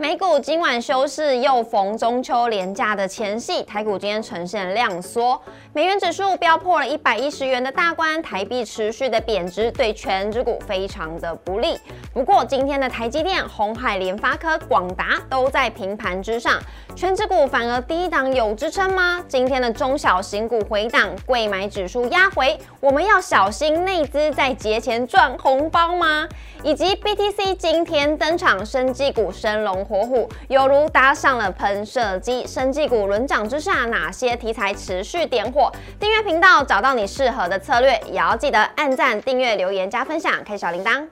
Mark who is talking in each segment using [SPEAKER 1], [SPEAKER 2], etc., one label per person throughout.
[SPEAKER 1] 美股今晚休市，又逢中秋连假的前夕，台股今天呈现量缩，美元指数飙破了一百一十元的大关，台币持续的贬值，对全指股非常的不利。不过今天的台积电、红海、联发科、广达都在平盘之上，全指股反而低档有支撑吗？今天的中小型股回档，贵买指数压回，我们要小心内资在节前赚红包吗？以及 BTC 今天登场，生技股升龙。火虎犹如搭上了喷射机，生技股轮涨之下，哪些题材持续点火？订阅频道，找到你适合的策略，也要记得按赞、订阅、留言、加分享，开小铃铛。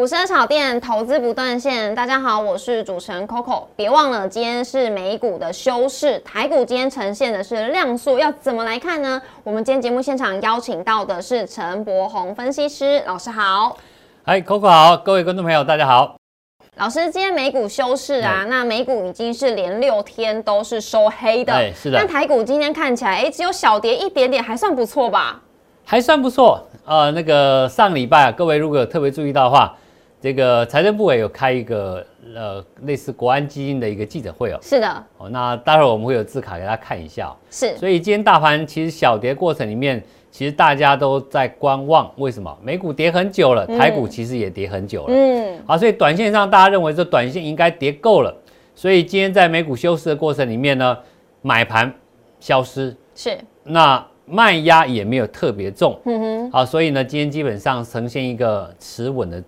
[SPEAKER 1] 股市炒店投资不断线，大家好，我是主持人 Coco。别忘了，今天是美股的休市，台股今天呈现的是量缩，要怎么来看呢？我们今天节目现场邀请到的是陈柏宏分析师老师好，
[SPEAKER 2] 嗨，Coco 好，各位观众朋友大家好。
[SPEAKER 1] 老师，今天美股休市啊，那美股已经是连六天都是收黑的，
[SPEAKER 2] 是的。
[SPEAKER 1] 但台股今天看起来，哎，只有小跌一点点，还算不错吧？
[SPEAKER 2] 还算不错。呃，那个上礼拜啊，各位如果有特别注意到的话。这个财政部委有开一个呃类似国安基金的一个记者会哦，
[SPEAKER 1] 是的。
[SPEAKER 2] 哦，那待会儿我们会有字卡给大家看一下，
[SPEAKER 1] 是，
[SPEAKER 2] 所以今天大盘其实小跌过程里面，其实大家都在观望，为什么？美股跌很久了，台股其实也跌很久了，嗯，好，所以短线上大家认为这短线应该跌够了，所以今天在美股休市的过程里面呢，买盘消失，
[SPEAKER 1] 是，
[SPEAKER 2] 那卖压也没有特别重，嗯哼，好，所以呢，今天基本上呈现一个持稳的。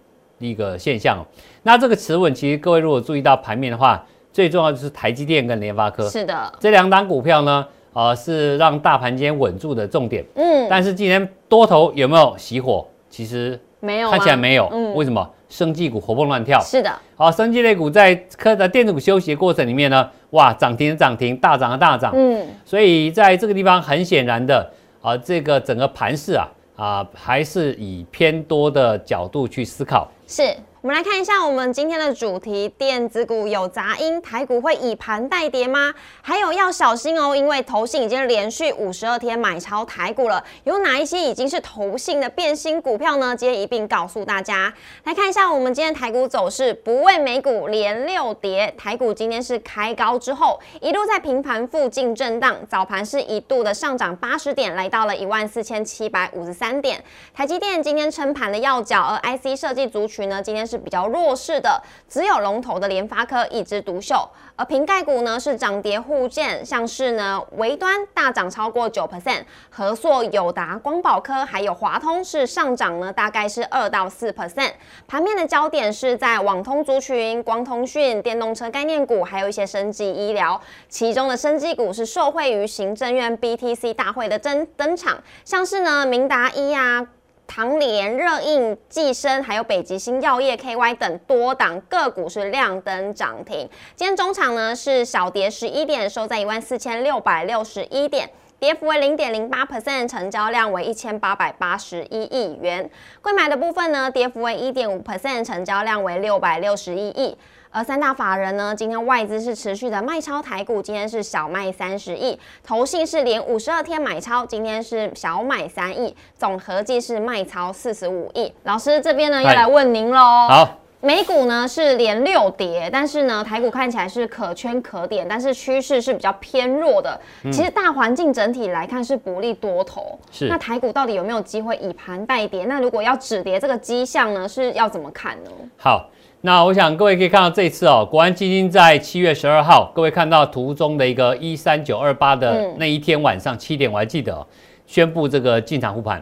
[SPEAKER 2] 一个现象，那这个持稳，其实各位如果注意到盘面的话，最重要就是台积电跟联发科，
[SPEAKER 1] 是的，
[SPEAKER 2] 这两档股票呢，呃，是让大盘间稳住的重点。嗯，但是今天多头有没有熄火？其实
[SPEAKER 1] 没有，
[SPEAKER 2] 看起来没有。嗯，为什么？生技股活蹦乱跳。
[SPEAKER 1] 是的，
[SPEAKER 2] 好，生技类股在科的电子股休息的过程里面呢，哇，涨停涨停，大涨啊大涨。嗯，所以在这个地方很显然的，啊，这个整个盘势啊。啊，还是以偏多的角度去思考。
[SPEAKER 1] 是。我们来看一下我们今天的主题：电子股有杂音，台股会以盘带跌吗？还有要小心哦，因为投信已经连续五十二天买超台股了。有哪一些已经是投信的变心股票呢？今天一并告诉大家。来看一下我们今天台股走势，不为美股连六跌，台股今天是开高之后一路在平盘附近震荡，早盘是一度的上涨八十点，来到了一万四千七百五十三点。台积电今天撑盘的要角，而 IC 设计族群呢，今天是比较弱势的，只有龙头的联发科一枝独秀，而瓶盖股呢是涨跌互见，像是呢微端大涨超过九 percent，和硕、友达、光宝科还有华通是上涨呢，大概是二到四 percent。盘面的焦点是在网通族群、光通讯、电动车概念股，还有一些生技医疗，其中的生技股是受惠于行政院 BTC 大会的登登场，像是呢明达医啊。唐联、热印、寄生，还有北极星药业、KY 等多档个股是亮灯涨停。今天中场呢是小跌十一点，收在一万四千六百六十一点，跌幅为零点零八 percent，成交量为一千八百八十一亿元。贵买的部分呢，跌幅为一点五 percent，成交量为六百六十一亿。而三大法人呢，今天外资是持续的卖超台股，今天是小卖三十亿，投信是连五十二天买超，今天是小买三亿，总合计是卖超四十五亿。老师这边呢，要来问您喽。
[SPEAKER 2] 好，
[SPEAKER 1] 美股呢是连六跌，但是呢台股看起来是可圈可点，但是趋势是比较偏弱的。其实大环境整体来看是不利多头。
[SPEAKER 2] 是。
[SPEAKER 1] 那台股到底有没有机会以盘带跌？那如果要止跌这个迹象呢，是要怎么看呢？
[SPEAKER 2] 好。那我想各位可以看到这一次哦，国安基金在七月十二号，各位看到图中的一个一三九二八的那一天晚上七点，我还记得哦宣布这个进场护盘。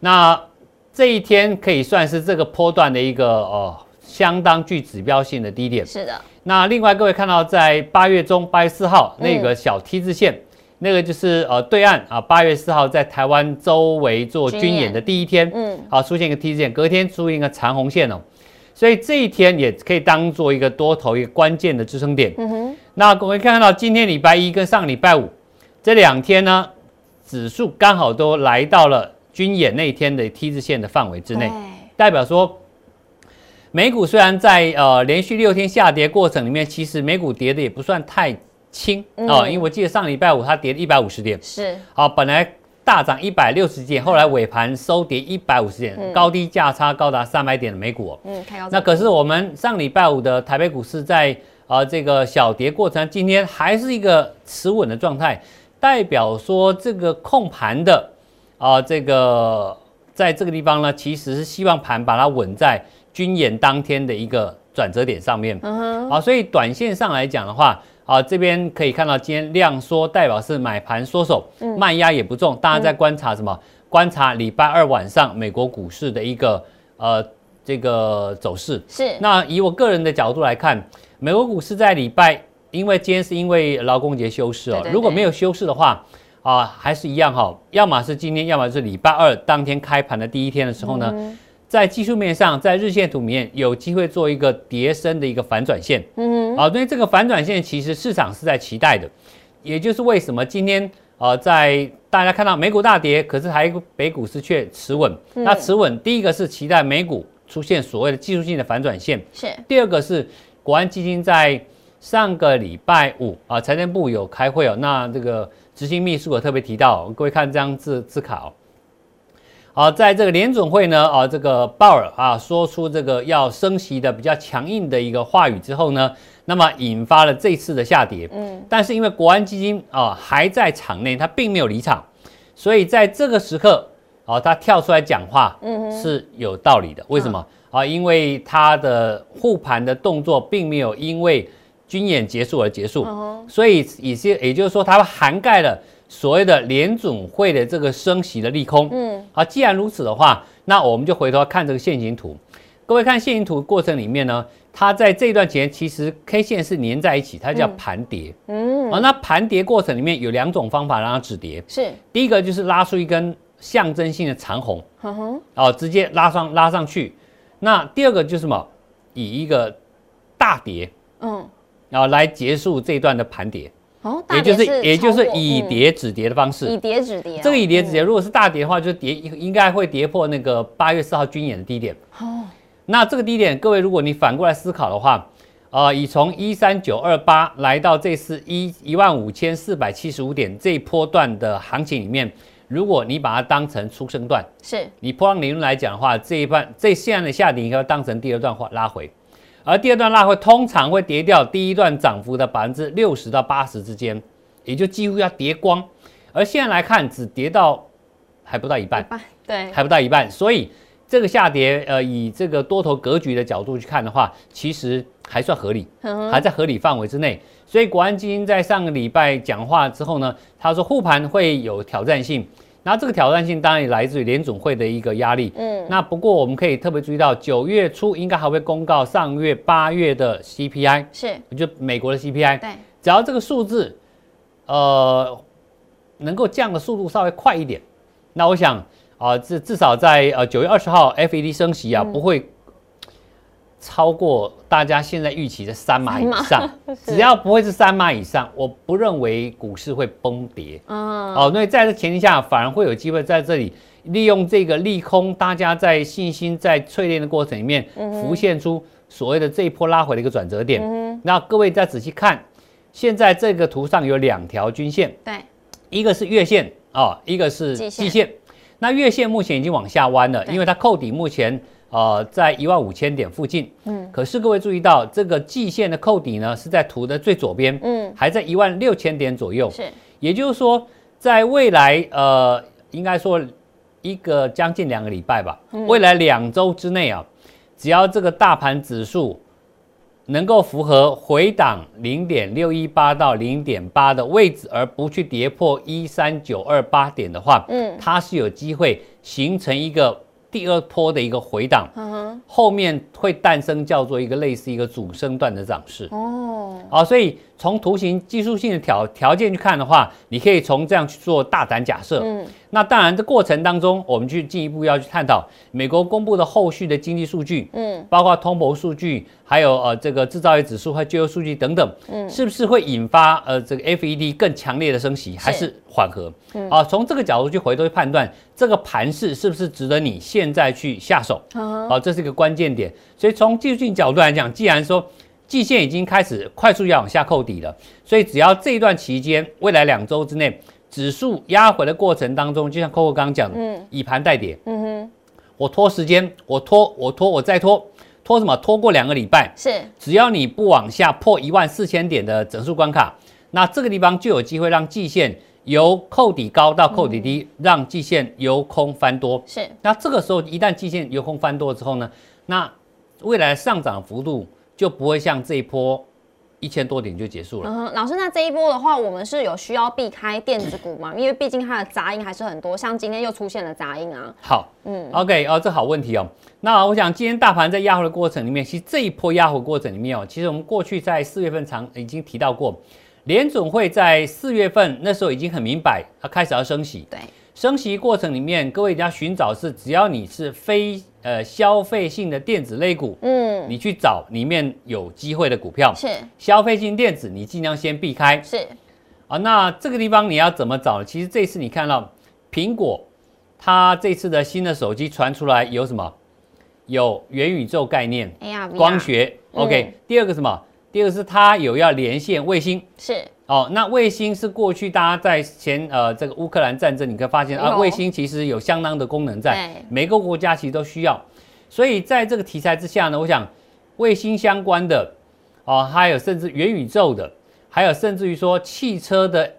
[SPEAKER 2] 那这一天可以算是这个波段的一个哦相当具指标性的低点。
[SPEAKER 1] 是的。
[SPEAKER 2] 那另外各位看到在八月中八月四号那个小 T 字线，那个就是呃对岸啊八月四号在台湾周围做军演的第一天，嗯，好出现一个 T 字线，隔天出现一个长红线哦。所以这一天也可以当做一个多头一个关键的支撑点。嗯哼。那我们看到今天礼拜一跟上礼拜五这两天呢，指数刚好都来到了军演那天的 T 字线的范围之内，代表说美股虽然在呃连续六天下跌过程里面，其实美股跌的也不算太轻啊，因为我记得上礼拜五它跌了一百五十点，
[SPEAKER 1] 是。
[SPEAKER 2] 好，本来大涨一百六十点，后来尾盘收跌一百五十点，高低价差高达三百点的美股、哦。
[SPEAKER 1] 嗯，
[SPEAKER 2] 那可是我们上礼拜五的台北股市在呃这个小跌过程，今天还是一个持稳的状态，代表说这个控盘的啊、这个在这个地方呢，其实是希望盘把它稳在军演当天的一个转折点上面。
[SPEAKER 1] 嗯哼，
[SPEAKER 2] 好，所以短线上来讲的话，啊，这边可以看到今天量缩，代表是买盘缩手，卖压也不重。大家在观察什么？观察礼拜二晚上美国股市的一个呃这个走势。
[SPEAKER 1] 是
[SPEAKER 2] 那以我个人的角度来看，美国股市在礼拜，因为今天是因为劳工节休市哦
[SPEAKER 1] 对，对
[SPEAKER 2] 如果
[SPEAKER 1] 对
[SPEAKER 2] 没有休市的话。啊，还是一样哈，要么是今天，要么是礼拜二当天开盘的第一天的时候呢，
[SPEAKER 1] 嗯
[SPEAKER 2] 在技术面上，在日线图里面有机会做一个叠升的一个反转线。
[SPEAKER 1] 嗯
[SPEAKER 2] 啊，因为这个反转线其实市场是在期待的，也就是为什么今天呃在大家看到美股大跌，可是台北股市却持稳。
[SPEAKER 1] 嗯
[SPEAKER 2] 那持稳，第一个是期待美股出现所谓的技术性的反转线，
[SPEAKER 1] 是
[SPEAKER 2] 第二个是国安基金在上个礼拜五啊，财政部有开会哦，那这个执行秘书有特别提到，各位看这张字字卡哦。好，在这个联准会呢，啊，这个鲍尔啊，说出这个要升息的比较强硬的一个话语之后呢，那么引发了这次的下跌。嗯，但是因为国安基金啊还在场内，他并没有离场，所以在这个时刻啊，他跳出来讲话，嗯是有道理的。为什么啊？因为他的护盘的动作并没有因为军演结束而结束，所以也是也就是说，它涵盖了所谓的联准会的这个升息的利空。嗯，好，既然如此的话，那我们就回头看这个线形图。各位看线形图过程里面呢，它在这段期间其实 K 线是粘在一起，它叫盘跌。
[SPEAKER 1] 嗯
[SPEAKER 2] 啊，那盘跌过程里面有两种方法让它止跌。
[SPEAKER 1] 是，
[SPEAKER 2] 第一个就是拉出一根象征性的长红，
[SPEAKER 1] 哼哼，
[SPEAKER 2] 哦，直接拉上拉上去。那第二个就是什么？以一个大跌，
[SPEAKER 1] 嗯，
[SPEAKER 2] 然后来结束这一段的盘跌，
[SPEAKER 1] 哦，
[SPEAKER 2] 也就是也就是以
[SPEAKER 1] 嗯。
[SPEAKER 2] 跌止跌的方式
[SPEAKER 1] 以
[SPEAKER 2] 式。
[SPEAKER 1] 跌止跌哦，
[SPEAKER 2] 这个以跌止跌，
[SPEAKER 1] 嗯。
[SPEAKER 2] 如果是大跌的话，就跌应该会跌破那个八月四号军演的低点。
[SPEAKER 1] 哦，
[SPEAKER 2] 那这个低点，各位如果你反过来思考的话，呃，以从一三九二八来到这次一一万五千四百七十五点这一波段的行情里面，如果你把它当成出生段，
[SPEAKER 1] 是。
[SPEAKER 2] 你波浪理论来讲的话，这一半这现在的下跌应该当成第二段拉回，而第二段拉回通常会跌掉第一段涨幅的百分之六十到八十之间，也就几乎要跌光。而现在来看，只跌到还不到一半
[SPEAKER 1] 对，
[SPEAKER 2] 还不到一半，所以这个下跌，呃，以这个多头格局的角度去看的话，其实还算合理，
[SPEAKER 1] 嗯
[SPEAKER 2] 还在合理范围之内。所以国安基金在上个礼拜讲话之后呢，他说护盘会有挑战性，那这个挑战性当然也来自于联总会的一个压力。
[SPEAKER 1] 嗯，
[SPEAKER 2] 那不过我们可以特别注意到，九月初应该还会公告上月、八月的 CPI，
[SPEAKER 1] 是，
[SPEAKER 2] 就美国的 CPI，
[SPEAKER 1] 对，
[SPEAKER 2] 只要这个数字，呃，能够降的速度稍微快一点，那我想啊，至、至少在呃九月二十号 FED 升息啊，
[SPEAKER 1] 嗯。
[SPEAKER 2] 不会超过大家现在预期的三码以上。只要不会是三码以上，我不认为股市会崩跌。
[SPEAKER 1] 嗯，
[SPEAKER 2] 哦，那在这前提下，反而会有机会在这里利用这个利空，大家在信心在淬炼的过程里面，浮现出所谓的这一波拉回的一个转折点。
[SPEAKER 1] 嗯
[SPEAKER 2] 那各位再仔细看，现在这个图上有两条均线，
[SPEAKER 1] 对，
[SPEAKER 2] 一个是月线哦，一个是
[SPEAKER 1] 季线。
[SPEAKER 2] 那月线目前已经往下弯了，因为它扣底目前呃在一万五千点附近。
[SPEAKER 1] 嗯，
[SPEAKER 2] 可是各位注意到，这个季线的扣底呢是在图的最左边，
[SPEAKER 1] 嗯，
[SPEAKER 2] 还在一万六千点左右。
[SPEAKER 1] 是，
[SPEAKER 2] 也就是说，在未来呃，应该说一个将近两个礼拜吧，未来两周之内啊，只要这个大盘指数能够符合回档零点六一八到零点八的位置，而不去跌破一三九二八点的话，
[SPEAKER 1] 嗯。
[SPEAKER 2] 它是有机会形成一个第二波的一个回档，
[SPEAKER 1] 嗯，
[SPEAKER 2] 后面会诞生叫做一个类似一个主升段的涨势。
[SPEAKER 1] 哦，
[SPEAKER 2] 啊，所以从图形技术性的条条件去看的话，你可以从这样去做大胆假设。嗯，那当然这过程当中，我们去进一步要去探讨美国公布的后续的经济数据，嗯，包括通膨数据，还有呃这个制造业指数和就业数据等等，嗯，是不是会引发呃这个 FED 更强烈的升息，还是缓和？啊，从这个角度去回头去判断这个盘势是不是值得你现在去下手？好，这是一个关键点。所以从技术性角度来讲，既然说季线已经开始快速要往下扣底了，所以只要这一段期间，未来两周之内，指数压回的过程当中，就像 Coco 刚刚讲，嗯，以盘带跌，嗯哼，我拖时间，我拖，我拖，我再拖，拖什么？拖过两个礼拜，
[SPEAKER 1] 是，
[SPEAKER 2] 只要你不往下破一万四千点的整数关卡，那这个地方就有机会让季线由扣底高到扣底低，让季线由空翻多，
[SPEAKER 1] 是。
[SPEAKER 2] 那这个时候一旦季线由空翻多之后呢，那未来上涨幅度。就不会像这一波一千多点就结束了。
[SPEAKER 1] 嗯，老师，那这一波的话，我们是有需要避开电子股吗？因为毕竟它的杂音还是很多，像今天又出现了杂音啊。
[SPEAKER 2] 好，嗯，OK，哦，这好问题哦。那我想今天大盘在压回的过程里面，其实这一波压回过程里面哦，其实我们过去在四月份常已经提到过，联总会在四月份那时候已经很明白，它开始要升息。
[SPEAKER 1] 对。
[SPEAKER 2] 升息过程里面，各位一定要寻找是，只要你是非呃消费性的电子类股，嗯，你去找里面有机会的股票，
[SPEAKER 1] 是
[SPEAKER 2] 消费性电子，你尽量先避开，
[SPEAKER 1] 是
[SPEAKER 2] 啊。那这个地方你要怎么找？其实这次你看到苹果，它这次的新的手机传出来有什么？有元宇宙概念，光学，OK。第二个什么？第二个是它有要连线卫星，
[SPEAKER 1] 是。
[SPEAKER 2] 哦，那卫星是过去大家在前呃这个乌克兰战争，你可以发现啊，卫星其实有相当的功能在，每个国家其实都需要。所以在这个题材之下呢，我想卫星相关的，哦，还有甚至元宇宙的，还有甚至于说汽车的。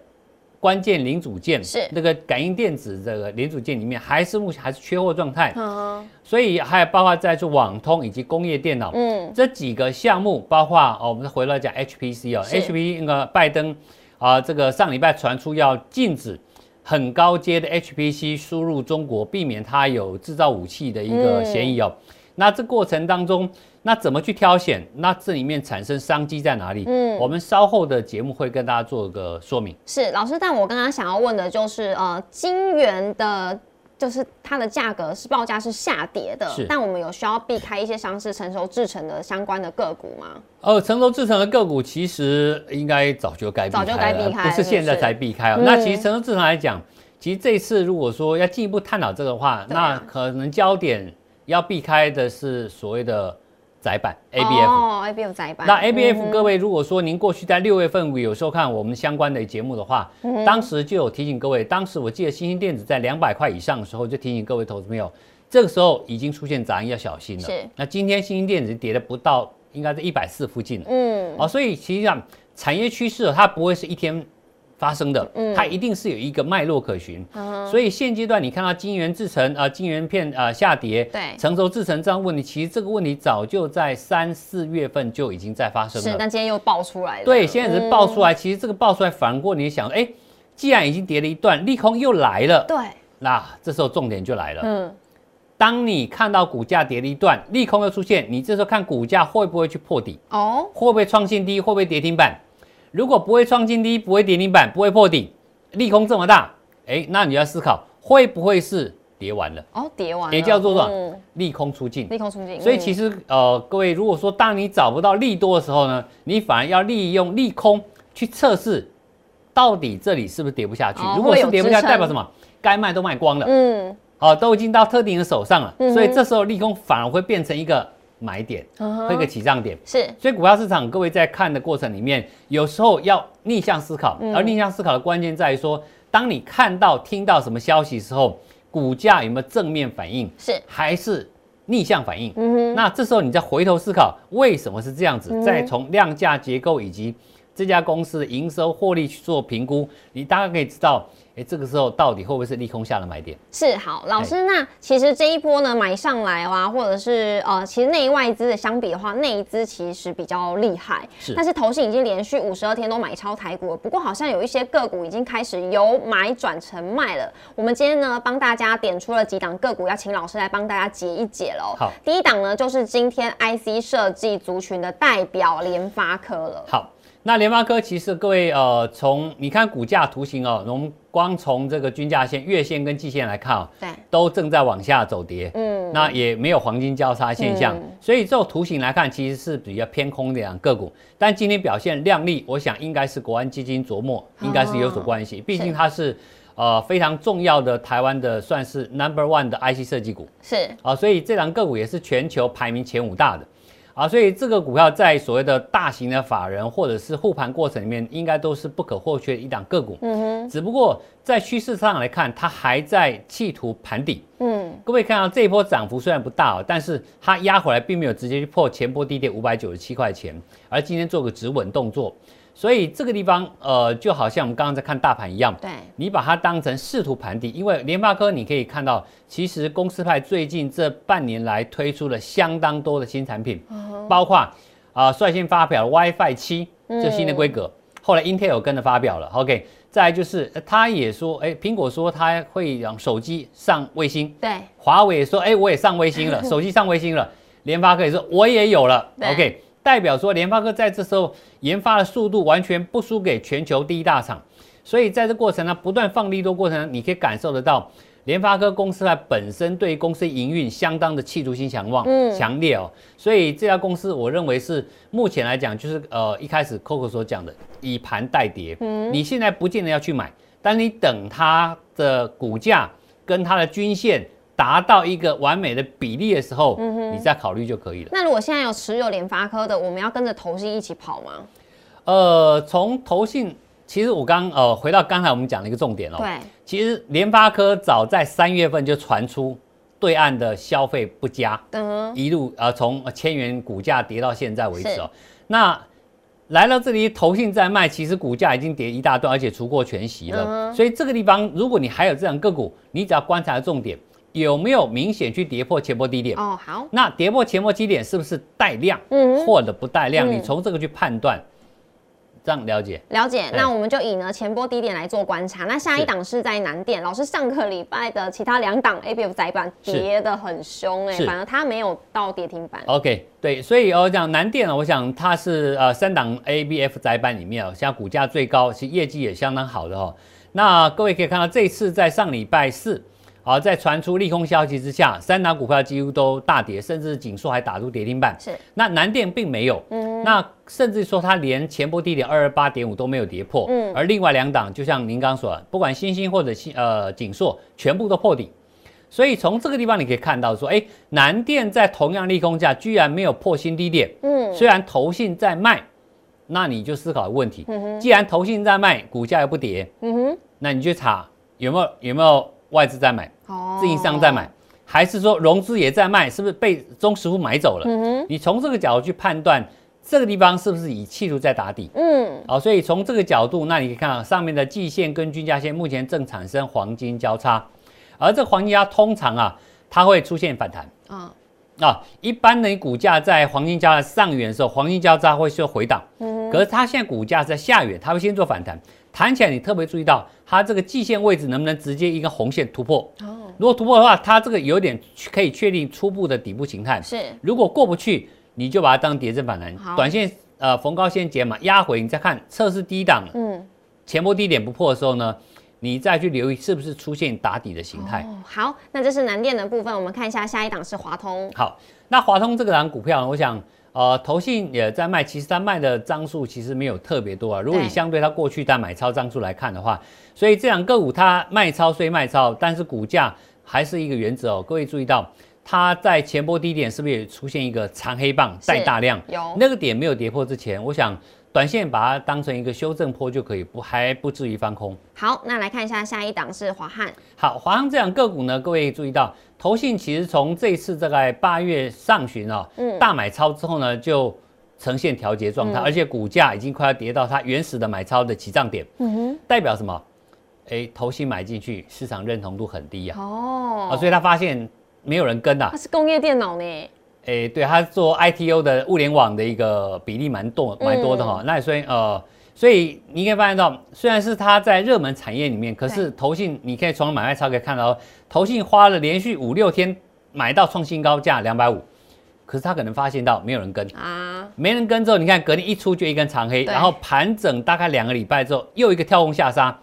[SPEAKER 2] 关键零组件
[SPEAKER 1] 是
[SPEAKER 2] 那个感应电子这个零组件里面，还是目前还是缺货状态。嗯，所以还有包括在做网通以及工业电脑，嗯，这几个项目，包括哦，我们回来讲 HPC 哦，HP 那个拜登啊，这个上礼拜传出要禁止很高阶的 HPC 输入中国，避免它有制造武器的一个嫌疑哦。那这过程当中。那怎么去挑选？那这里面产生商机在哪里？嗯，我们稍后的节目会跟大家做个说明。
[SPEAKER 1] 是老师，但我刚刚想要问的就是，呃，金元的，就是它的价格是报价是下跌的，
[SPEAKER 2] 是。
[SPEAKER 1] 但我们有需要避开一些上市成熟制成的相关的个股吗？
[SPEAKER 2] 呃，成熟制成的个股其实应该早就该
[SPEAKER 1] 早就该避开，
[SPEAKER 2] 不是现在才避开哦。那其实成熟制成来讲，其实这次如果说要进一步探讨这个话，那可能焦点要避开的是所谓的。窄板 A B F
[SPEAKER 1] 哦，A B F 窄板。
[SPEAKER 2] 那 A B F 各位，如果说您过去在六月份有收看我们相关的节目的话，当时就有提醒各位，当时我记得新兴电子在两百块以上的时候，就提醒各位投资朋友，这个时候已经出现杂音，要小心了。
[SPEAKER 1] 是。
[SPEAKER 2] 那今天新兴电子跌了不到，应该在一百四附近了。嗯。哦，所以实际上产业趋势它不会是一天。发生的，它一定是有一个脉络可循，所以现阶段你看到晶圆制成啊，晶圆片啊下跌，
[SPEAKER 1] 对，
[SPEAKER 2] 成熟制成这样问题，其实这个问题早就在三四月份就已经在发生了，
[SPEAKER 1] 是，但今天又爆出来了，
[SPEAKER 2] 对，现在是爆出来，其实这个爆出来反过你想，哎，既然已经跌了一段，利空又来了，
[SPEAKER 1] 对，
[SPEAKER 2] 那这时候重点就来了，嗯，当你看到股价跌了一段，利空又出现，你这时候看股价会不会去破底，哦，会不会创新低，会不会跌停板？如果不会创新低，不会跌停板，不会破顶，利空这么大，哎，那你要思考会不会是跌完了？哦，
[SPEAKER 1] 跌完了，
[SPEAKER 2] 也叫做什么？利空出尽。
[SPEAKER 1] 利空出尽。
[SPEAKER 2] 所以其实呃，各位如果说当你找不到利多的时候呢，你反而要利用利空去测试，到底这里是不是跌不下去？如果是跌不下去，代表什么？该卖都卖光了。嗯。好，都已经到特定的手上了，所以这时候利空反而会变成一个。买点，会一个起涨点，
[SPEAKER 1] 是，
[SPEAKER 2] 所以股票市场各位在看的过程里面，有时候要逆向思考，而逆向思考的关键在于说，当你看到、听到什么消息时候，股价有没有正面反应，
[SPEAKER 1] 是。
[SPEAKER 2] 还是逆向反应？那这时候你再回头思考为什么是这样子，再从量价结构以及这家公司的营收获利去做评估，你大概可以知道。哎，这个时候到底会不会是利空下的买点？
[SPEAKER 1] 是好，老师，那其实这一波呢买上来啊，或者是呃，其实内外资的相比的话，内资其实比较厉害。
[SPEAKER 2] 是，
[SPEAKER 1] 但是投信已经连续五十二天都买超台股了。不过好像有一些个股已经开始由买转成卖了。我们今天呢帮大家点出了几档个股，要请老师来帮大家解一解喽。
[SPEAKER 2] 好，
[SPEAKER 1] 第一档呢就是今天 IC 设计族群的代表联发科了。
[SPEAKER 2] 好。那联发科其实各位呃，从你看股价图形哦，我们光从这个均价线、月线跟季线来看哦，
[SPEAKER 1] 对，
[SPEAKER 2] 都正在往下走跌，
[SPEAKER 1] 嗯，
[SPEAKER 2] 那也没有黄金交叉现象，
[SPEAKER 1] 嗯。
[SPEAKER 2] 所以这种图形来看，其实是比较偏空的两个股。但今天表现亮丽，我想应该是国安基金琢磨，应该是有所关系，毕竟它是呃非常重要的台湾的算是 number one 的 IC 设计股。
[SPEAKER 1] 是，
[SPEAKER 2] 啊，所以这档个股也是全球排名前五大的。啊，所以这个股票在所谓的大型的法人或者是护盘过程里面，应该都是不可或缺的一档个股。
[SPEAKER 1] 嗯哼，
[SPEAKER 2] 只不过在趋势上来看，它还在企图盘底。
[SPEAKER 1] 嗯，
[SPEAKER 2] 各位看到这一波涨幅虽然不大哦，但是它压回来并没有直接去破前波低点五百九十七块钱，而今天做个止稳动作，所以这个地方呃就好像我们刚刚在看大盘一样，
[SPEAKER 1] 对，
[SPEAKER 2] 你把它当成试图盘底，因为联发科你可以看到，其实公司派最近这半年来推出了相当多的新产品，包括啊、率先发表了 WiFi 七这新的规格，后来 Intel 跟着发表了，OK，再来就是呃他也说，哎，苹果说他会让手机上卫星，
[SPEAKER 1] 对，
[SPEAKER 2] 华为也说，哎，我也上卫星了，手机上卫星了。联发科也说，我也有了，OK，代表说联发科在这时候研发的速度完全不输给全球第一大厂，所以在这过程呢，不断放利多过程呢，你可以感受得到联发科公司它本身对公司营运相当的企图心强旺、
[SPEAKER 1] 嗯
[SPEAKER 2] 强烈哦，所以这家公司我认为是目前来讲，就是呃一开始 Coco 所讲的以盘代跌，
[SPEAKER 1] 嗯
[SPEAKER 2] 你现在不见得要去买，但你等它的股价跟它的均线达到一个完美的比例的时候，
[SPEAKER 1] 嗯
[SPEAKER 2] 你再考虑就可以了。
[SPEAKER 1] 那如果现在有持有联发科的，我们要跟着投信一起跑吗？
[SPEAKER 2] 呃，从投信，其实我刚呃回到刚才我们讲的一个重点哦，
[SPEAKER 1] 对，
[SPEAKER 2] 其实联发科早在三月份就传出对岸的消费不佳，
[SPEAKER 1] 嗯，
[SPEAKER 2] 一路呃从千元股价跌到现在为止哦。那来到这里，投信在卖，其实股价已经跌一大段，而且除过全息了。
[SPEAKER 1] 嗯
[SPEAKER 2] 所以这个地方，如果你还有这样个股，你只要观察重点有没有明显去跌破前波低点。
[SPEAKER 1] 哦，好，
[SPEAKER 2] 那跌破前波低点是不是带量，
[SPEAKER 1] 嗯
[SPEAKER 2] 或者不带量？
[SPEAKER 1] 嗯
[SPEAKER 2] 你从这个去判断，这样了解。
[SPEAKER 1] 了解，
[SPEAKER 2] 哎
[SPEAKER 1] 那我们就以呢前波低点来做观察。那下一
[SPEAKER 2] 是
[SPEAKER 1] 档是在南电，老师上个礼拜的其他两档 A B F 窄板跌得很凶哎、
[SPEAKER 2] 是
[SPEAKER 1] 反而它没有到跌停板。
[SPEAKER 2] OK，对，所以我讲南电呢，我想它是呃三档 ABF 窄板里面哦，现在股价最高，其实业绩也相当好的哦。那各位可以看到，这一次在上礼拜四，啊，在传出利空消息之下，三档股票几乎都大跌，甚至紧缩还打入跌停板。
[SPEAKER 1] 是，
[SPEAKER 2] 那南电并没有，
[SPEAKER 1] 嗯
[SPEAKER 2] 那甚至说它连前波低点二二八点五都没有跌破，
[SPEAKER 1] 嗯
[SPEAKER 2] 而另外两档就像您刚刚说的，不管新兴或者新呃锦硕，全部都破底。所以从这个地方你可以看到说，哎，南电在同样利空价居然没有破新低点，
[SPEAKER 1] 嗯，
[SPEAKER 2] 虽然投信在卖，那你就思考问题，嗯既然投信在卖，股价又不跌，
[SPEAKER 1] 嗯哼，
[SPEAKER 2] 那你去查有没有有没有外资在买，
[SPEAKER 1] 哦
[SPEAKER 2] 自营商在买，还是说融资也在卖，是不是被中实户买走了？
[SPEAKER 1] 嗯哼，
[SPEAKER 2] 你从这个角度去判断这个地方是不是以企图在打底。
[SPEAKER 1] 嗯，
[SPEAKER 2] 好，所以从这个角度，那你可以看到上面的季线跟均价线目前正产生黄金交叉，而这个黄金交叉通常啊，它会出现反弹
[SPEAKER 1] 啊，
[SPEAKER 2] 啊。一般的股价在黄金交叉上缘的时候，黄金交叉会做回档，
[SPEAKER 1] 嗯
[SPEAKER 2] 可是它现在股价在下缘，它会先做反弹，弹起来你特别注意到它这个季线位置能不能直接一个红线突破。
[SPEAKER 1] 哦，
[SPEAKER 2] 如果突破的话，它这个有点可以确定初步的底部形态。
[SPEAKER 1] 是，
[SPEAKER 2] 如果过不去，你就把它当跌升反弹，短线呃逢高先解码，压回你再看测试低档
[SPEAKER 1] 嗯，
[SPEAKER 2] 前波低点不破的时候呢，你再去留意是不是出现打底的形态。
[SPEAKER 1] 哦，好，那这是南电的部分，我们看一下下一档是华通，
[SPEAKER 2] 好，那华通这个档股票呢，我想呃投信也在卖，其实它卖的张数其实没有特别多啊。如果你相对它过去它买超张数来看的话，所以这两个股它卖超虽卖超，但是股价还是一个原则哦。各位注意到。它在前波低点是不是也出现一个长黑棒带大量？
[SPEAKER 1] 有，
[SPEAKER 2] 那个点没有跌破之前，我想短线把它当成一个修正坡就可以，不还不至于翻空。
[SPEAKER 1] 好，那来看一下下一档是华汉，
[SPEAKER 2] 好，华汉这两个股呢，各位注意到，投信其实从这一次大概八月上旬啊、
[SPEAKER 1] 嗯。
[SPEAKER 2] 大买超之后呢，就呈现调节状态，
[SPEAKER 1] 嗯。
[SPEAKER 2] 而且股价已经快要跌到它原始的买超的起涨点，
[SPEAKER 1] 嗯哼，
[SPEAKER 2] 代表什么？哎，投信买进去，市场认同度很低啊，
[SPEAKER 1] 哦。
[SPEAKER 2] 啊，所以他发现没有人跟啊。
[SPEAKER 1] 它，是工业电脑呢，
[SPEAKER 2] 诶，对，它做 ITO 的物联网的一个比例蛮多蛮多的哈、那所以呃，所以你可以发现到，虽然是它在热门产业里面，可是投信你可以从买卖超可以看到，投信花了连续五六天买到创新高价两百五，可是他可能发现到没有人跟，
[SPEAKER 1] 啊，
[SPEAKER 2] 没人跟之后，你看隔天一出就一根长黑，然后盘整大概两个礼拜之后，又一个跳空下杀，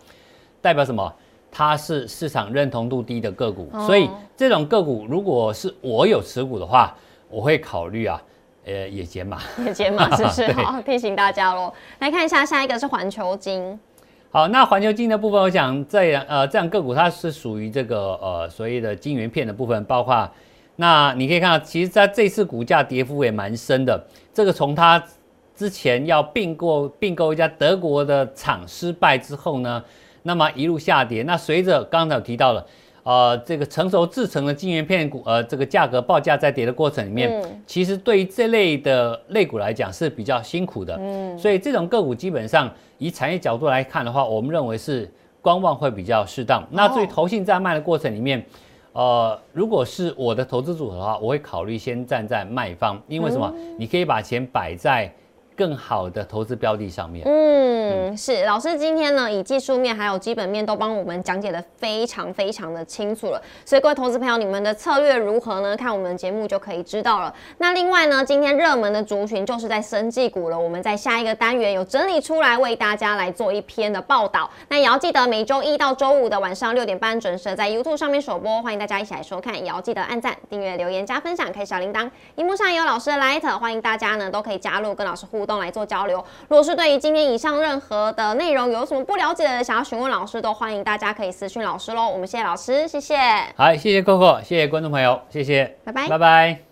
[SPEAKER 2] 代表什么？它是市场认同度低的个股，
[SPEAKER 1] 哦
[SPEAKER 2] 所以这种个股如果是我有持股的话，我会考虑啊，呃，也减码。
[SPEAKER 1] 也减码是不是？好，提醒大家喽。来看一下，下一个是环球金，
[SPEAKER 2] 好，那环球金的部分，我想这样呃这样个股它是属于这个呃所谓的晶圆片的部分，包括那你可以看到，其实在这次股价跌幅也蛮深的。这个从它之前要并购并购一家德国的厂失败之后呢，那么一路下跌。那随着刚才有提到了。呃，这个成熟制成的晶圆片股，呃，这个价格报价在跌的过程里面，
[SPEAKER 1] 嗯
[SPEAKER 2] 其实对于这类的类股来讲是比较辛苦的。
[SPEAKER 1] 嗯，
[SPEAKER 2] 所以这种个股基本上以产业角度来看的话，我们认为是观望会比较适当。那至于投信在卖的过程里面，呃，如果是我的投资组合的话，我会考虑先站在卖方，因为什么？你可以把钱摆在更好的投资标的上面。
[SPEAKER 1] 嗯，是老师今天呢，以技术面还有基本面都帮我们讲解的非常非常的清楚了，所以各位投资朋友，你们的策略如何呢？看我们节目就可以知道了。那另外呢，今天热门的族群就是在生技股了，我们在下一个单元有整理出来为大家来做一篇的报道。那也要记得每周一到周五的晚上六点半准时在 YouTube 上面首播，欢迎大家一起来收看，也要记得按赞、订阅、留言、加分享，开小铃铛。荧幕上有老师的 Light，欢迎大家呢都可以加入跟老师互动来做交流。如果是对于今天以上任何的内容有什么不了解的，想要询问老师，都欢迎大家可以私讯老师喽。我们谢谢老师，谢谢，
[SPEAKER 2] 好，谢谢 Coco，谢谢观众朋友，谢谢，
[SPEAKER 1] 拜拜
[SPEAKER 2] 拜拜。